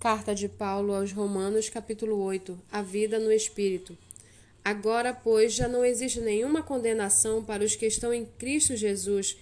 Carta de Paulo aos Romanos, capítulo 8. A vida no espírito. Agora, pois, já não existe nenhuma condenação para os que estão em Cristo Jesus,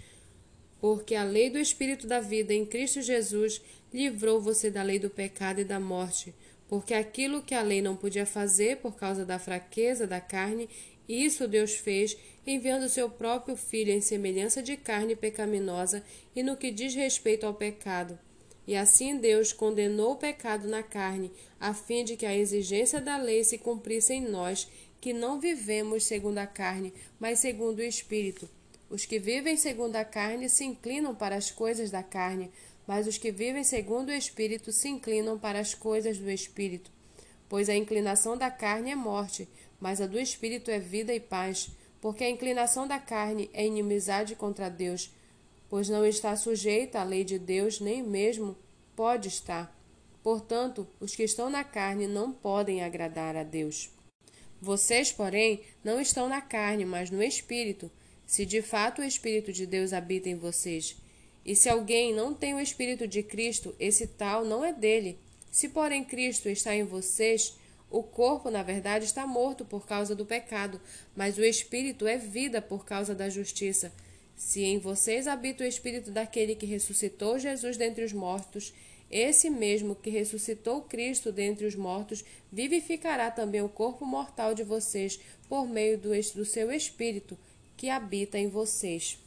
porque a lei do espírito da vida em Cristo Jesus livrou você da lei do pecado e da morte, porque aquilo que a lei não podia fazer por causa da fraqueza da carne, isso Deus fez, enviando seu próprio filho em semelhança de carne pecaminosa e no que diz respeito ao pecado e assim Deus condenou o pecado na carne, a fim de que a exigência da lei se cumprisse em nós, que não vivemos segundo a carne, mas segundo o Espírito. Os que vivem segundo a carne se inclinam para as coisas da carne, mas os que vivem segundo o Espírito se inclinam para as coisas do Espírito. Pois a inclinação da carne é morte, mas a do Espírito é vida e paz, porque a inclinação da carne é inimizade contra Deus pois não está sujeita à lei de Deus, nem mesmo pode estar. Portanto, os que estão na carne não podem agradar a Deus. Vocês, porém, não estão na carne, mas no Espírito, se de fato o Espírito de Deus habita em vocês. E se alguém não tem o Espírito de Cristo, esse tal não é dele. Se, porém, Cristo está em vocês, o corpo, na verdade, está morto por causa do pecado, mas o Espírito é vida por causa da justiça. Se em vocês habita o espírito daquele que ressuscitou Jesus dentre os mortos, esse mesmo que ressuscitou Cristo dentre os mortos vivificará também o corpo mortal de vocês por meio do, do seu espírito que habita em vocês.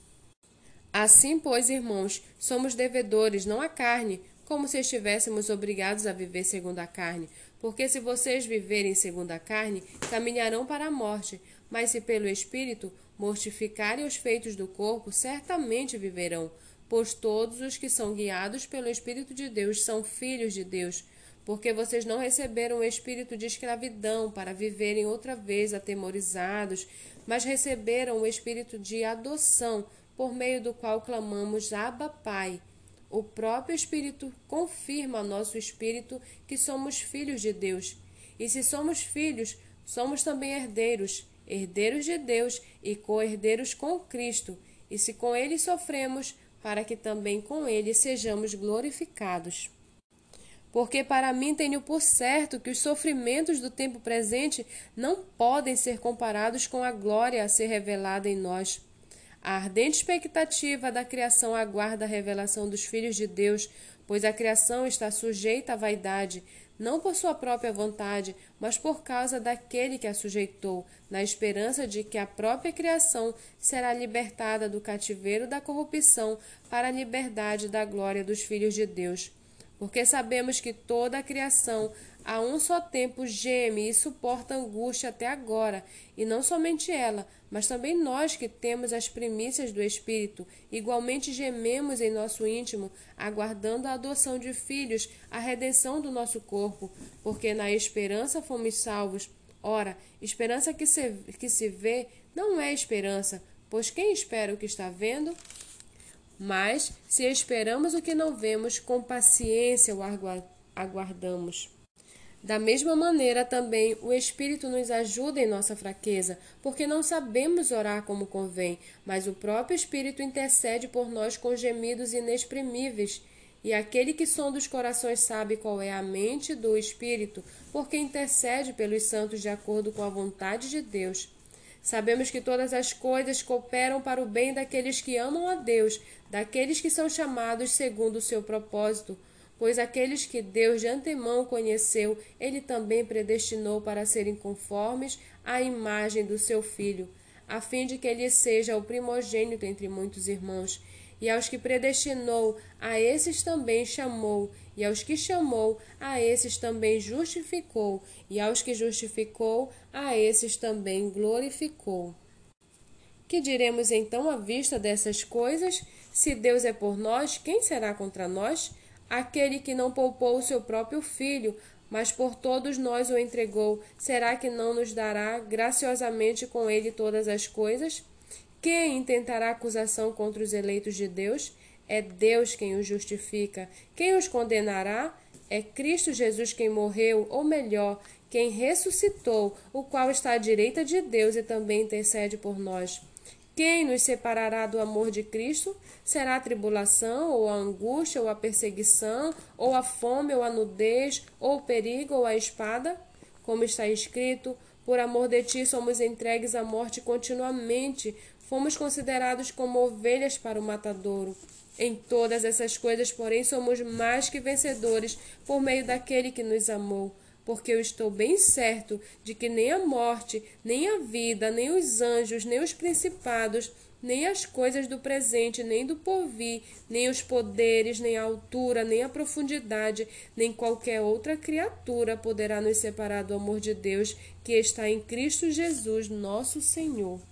Assim, pois, irmãos, somos devedores não à carne, como se estivéssemos obrigados a viver segundo a carne. Porque se vocês viverem segundo a carne, caminharão para a morte, mas se pelo Espírito mortificarem os feitos do corpo, certamente viverão, pois todos os que são guiados pelo Espírito de Deus são filhos de Deus. Porque vocês não receberam o espírito de escravidão para viverem outra vez atemorizados, mas receberam o espírito de adoção, por meio do qual clamamos Abba Pai. O próprio Espírito confirma ao nosso espírito que somos filhos de Deus. E se somos filhos, somos também herdeiros, herdeiros de Deus e co-herdeiros com Cristo, e se com ele sofremos, para que também com ele sejamos glorificados. Porque para mim tenho por certo que os sofrimentos do tempo presente não podem ser comparados com a glória a ser revelada em nós. A ardente expectativa da criação aguarda a revelação dos filhos de Deus, pois a criação está sujeita à vaidade, não por sua própria vontade, mas por causa daquele que a sujeitou, na esperança de que a própria criação será libertada do cativeiro da corrupção para a liberdade da glória dos filhos de Deus. Porque sabemos que toda a criação a um só tempo geme e suporta angústia até agora, e não somente ela, mas também nós que temos as primícias do Espírito, igualmente gememos em nosso íntimo, aguardando a adoção de filhos, a redenção do nosso corpo, porque na esperança fomos salvos. Ora, esperança que se, que se vê não é esperança, pois quem espera o que está vendo? Mas, se esperamos o que não vemos, com paciência o aguardamos. Da mesma maneira, também o Espírito nos ajuda em nossa fraqueza, porque não sabemos orar como convém, mas o próprio Espírito intercede por nós com gemidos inexprimíveis. E aquele que sonda os corações sabe qual é a mente do Espírito, porque intercede pelos santos de acordo com a vontade de Deus. Sabemos que todas as coisas cooperam para o bem daqueles que amam a Deus, daqueles que são chamados segundo o seu propósito Pois aqueles que Deus de antemão conheceu, ele também predestinou para serem conformes à imagem do seu filho, a fim de que ele seja o primogênito entre muitos irmãos. E aos que predestinou, a esses também chamou, e aos que chamou, a esses também justificou, e aos que justificou, a esses também glorificou. Que diremos então à vista dessas coisas? Se Deus é por nós, quem será contra nós? Aquele que não poupou o seu próprio filho, mas por todos nós o entregou, será que não nos dará graciosamente com ele todas as coisas? Quem intentará acusação contra os eleitos de Deus? É Deus quem os justifica. Quem os condenará? É Cristo Jesus quem morreu, ou melhor, quem ressuscitou, o qual está à direita de Deus e também intercede por nós. Quem nos separará do amor de Cristo? Será a tribulação, ou a angústia, ou a perseguição, ou a fome, ou a nudez, ou o perigo, ou a espada? Como está escrito, por amor de ti somos entregues à morte continuamente, fomos considerados como ovelhas para o matadouro. Em todas essas coisas, porém, somos mais que vencedores por meio daquele que nos amou porque eu estou bem certo de que nem a morte, nem a vida, nem os anjos, nem os principados, nem as coisas do presente, nem do porvir, nem os poderes, nem a altura, nem a profundidade, nem qualquer outra criatura poderá nos separar do amor de Deus que está em Cristo Jesus, nosso Senhor.